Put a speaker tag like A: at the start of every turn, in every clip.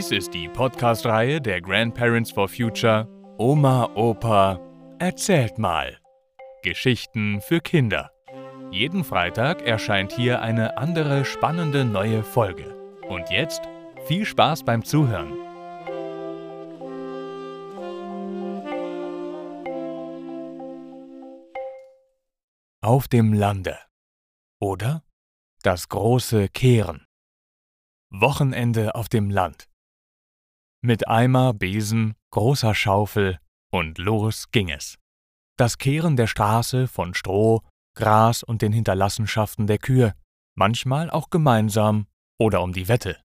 A: Dies ist die Podcast-Reihe der Grandparents for Future Oma, Opa, erzählt mal. Geschichten für Kinder. Jeden Freitag erscheint hier eine andere spannende neue Folge. Und jetzt viel Spaß beim Zuhören. Auf dem Lande. Oder das große Kehren. Wochenende auf dem Land. Mit Eimer, Besen, großer Schaufel und los ging es. Das Kehren der Straße von Stroh, Gras und den Hinterlassenschaften der Kühe, manchmal auch gemeinsam oder um die Wette.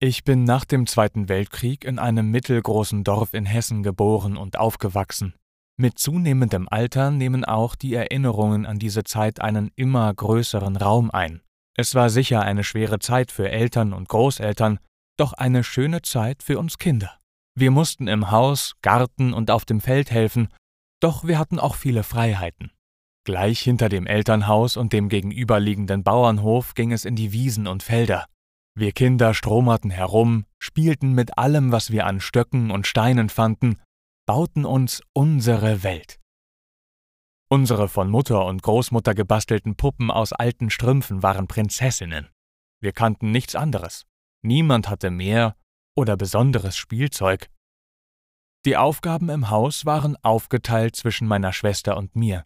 A: Ich bin nach dem Zweiten Weltkrieg in einem mittelgroßen Dorf in Hessen geboren und aufgewachsen. Mit zunehmendem Alter nehmen auch die Erinnerungen an diese Zeit einen immer größeren Raum ein. Es war sicher eine schwere Zeit für Eltern und Großeltern, doch eine schöne Zeit für uns Kinder. Wir mussten im Haus, Garten und auf dem Feld helfen, doch wir hatten auch viele Freiheiten. Gleich hinter dem Elternhaus und dem gegenüberliegenden Bauernhof ging es in die Wiesen und Felder. Wir Kinder stromerten herum, spielten mit allem, was wir an Stöcken und Steinen fanden, bauten uns unsere Welt. Unsere von Mutter und Großmutter gebastelten Puppen aus alten Strümpfen waren Prinzessinnen. Wir kannten nichts anderes. Niemand hatte mehr oder besonderes Spielzeug. Die Aufgaben im Haus waren aufgeteilt zwischen meiner Schwester und mir.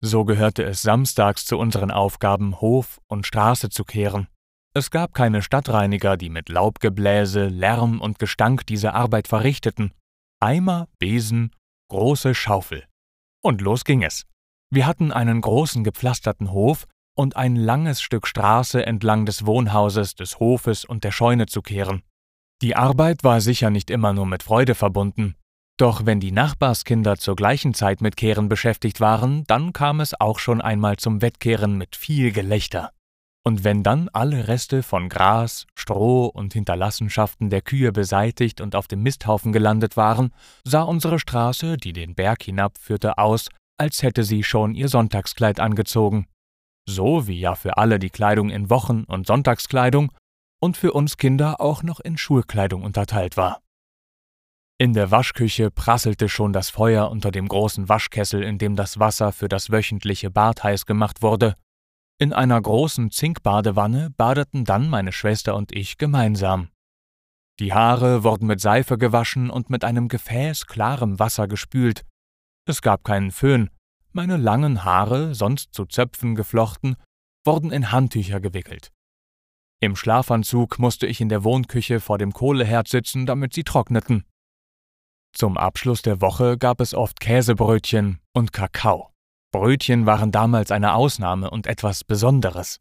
A: So gehörte es samstags zu unseren Aufgaben, Hof und Straße zu kehren. Es gab keine Stadtreiniger, die mit Laubgebläse, Lärm und Gestank diese Arbeit verrichteten. Eimer, Besen, große Schaufel. Und los ging es. Wir hatten einen großen gepflasterten Hof und ein langes Stück Straße entlang des Wohnhauses, des Hofes und der Scheune zu kehren. Die Arbeit war sicher nicht immer nur mit Freude verbunden, doch wenn die Nachbarskinder zur gleichen Zeit mit Kehren beschäftigt waren, dann kam es auch schon einmal zum Wettkehren mit viel Gelächter. Und wenn dann alle Reste von Gras, Stroh und Hinterlassenschaften der Kühe beseitigt und auf dem Misthaufen gelandet waren, sah unsere Straße, die den Berg hinabführte, aus, als hätte sie schon ihr Sonntagskleid angezogen. So wie ja für alle die Kleidung in Wochen- und Sonntagskleidung und für uns Kinder auch noch in Schulkleidung unterteilt war. In der Waschküche prasselte schon das Feuer unter dem großen Waschkessel, in dem das Wasser für das wöchentliche Bad heiß gemacht wurde, in einer großen Zinkbadewanne badeten dann meine Schwester und ich gemeinsam. Die Haare wurden mit Seife gewaschen und mit einem Gefäß klarem Wasser gespült. Es gab keinen Föhn. Meine langen Haare, sonst zu Zöpfen geflochten, wurden in Handtücher gewickelt. Im Schlafanzug musste ich in der Wohnküche vor dem Kohleherd sitzen, damit sie trockneten. Zum Abschluss der Woche gab es oft Käsebrötchen und Kakao. Brötchen waren damals eine Ausnahme und etwas Besonderes.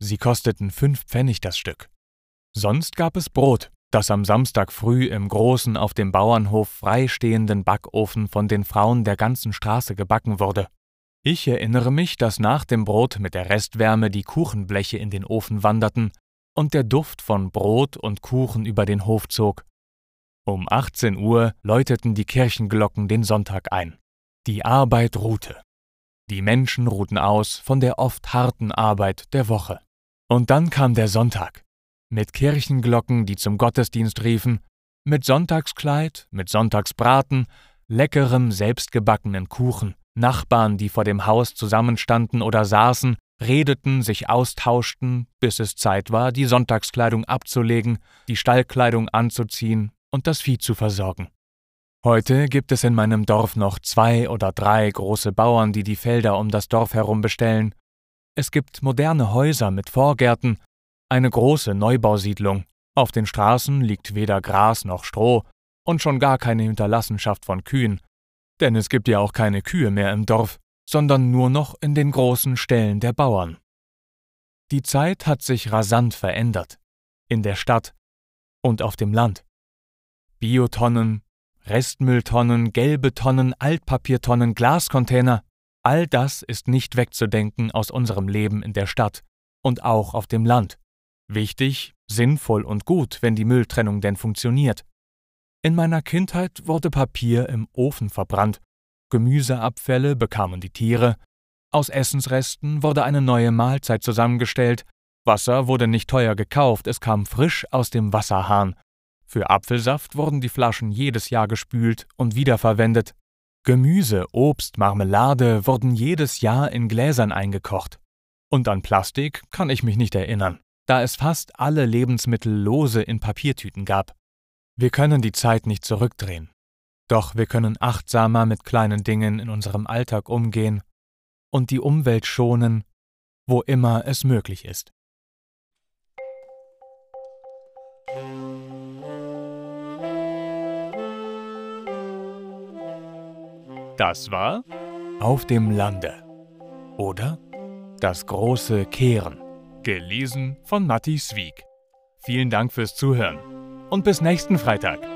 A: Sie kosteten fünf Pfennig das Stück. Sonst gab es Brot, das am Samstag früh im großen auf dem Bauernhof freistehenden Backofen von den Frauen der ganzen Straße gebacken wurde. Ich erinnere mich, dass nach dem Brot mit der Restwärme die Kuchenbleche in den Ofen wanderten und der Duft von Brot und Kuchen über den Hof zog. Um 18 Uhr läuteten die Kirchenglocken den Sonntag ein. Die Arbeit ruhte. Die Menschen ruhten aus von der oft harten Arbeit der Woche. Und dann kam der Sonntag. Mit Kirchenglocken, die zum Gottesdienst riefen, mit Sonntagskleid, mit Sonntagsbraten, leckerem, selbstgebackenen Kuchen, Nachbarn, die vor dem Haus zusammenstanden oder saßen, redeten, sich austauschten, bis es Zeit war, die Sonntagskleidung abzulegen, die Stallkleidung anzuziehen und das Vieh zu versorgen. Heute gibt es in meinem Dorf noch zwei oder drei große Bauern, die die Felder um das Dorf herum bestellen. Es gibt moderne Häuser mit Vorgärten, eine große Neubausiedlung. Auf den Straßen liegt weder Gras noch Stroh und schon gar keine Hinterlassenschaft von Kühen. Denn es gibt ja auch keine Kühe mehr im Dorf, sondern nur noch in den großen Ställen der Bauern. Die Zeit hat sich rasant verändert. In der Stadt und auf dem Land. Biotonnen, Restmülltonnen, gelbe Tonnen, Altpapiertonnen, Glascontainer, all das ist nicht wegzudenken aus unserem Leben in der Stadt und auch auf dem Land. Wichtig, sinnvoll und gut, wenn die Mülltrennung denn funktioniert. In meiner Kindheit wurde Papier im Ofen verbrannt, Gemüseabfälle bekamen die Tiere, aus Essensresten wurde eine neue Mahlzeit zusammengestellt, Wasser wurde nicht teuer gekauft, es kam frisch aus dem Wasserhahn, Für Apfelsaft wurden die Flaschen jedes Jahr gespült und wiederverwendet. Gemüse, Obst, Marmelade wurden jedes Jahr in Gläsern eingekocht. Und an Plastik kann ich mich nicht erinnern, da es fast alle Lebensmittel lose in Papiertüten gab. Wir können die Zeit nicht zurückdrehen. Doch wir können achtsamer mit kleinen Dingen in unserem Alltag umgehen und die Umwelt schonen, wo immer es möglich ist. Das war Auf dem Lande oder Das große Kehren, gelesen von Matti Swieg. Vielen Dank fürs Zuhören und bis nächsten Freitag.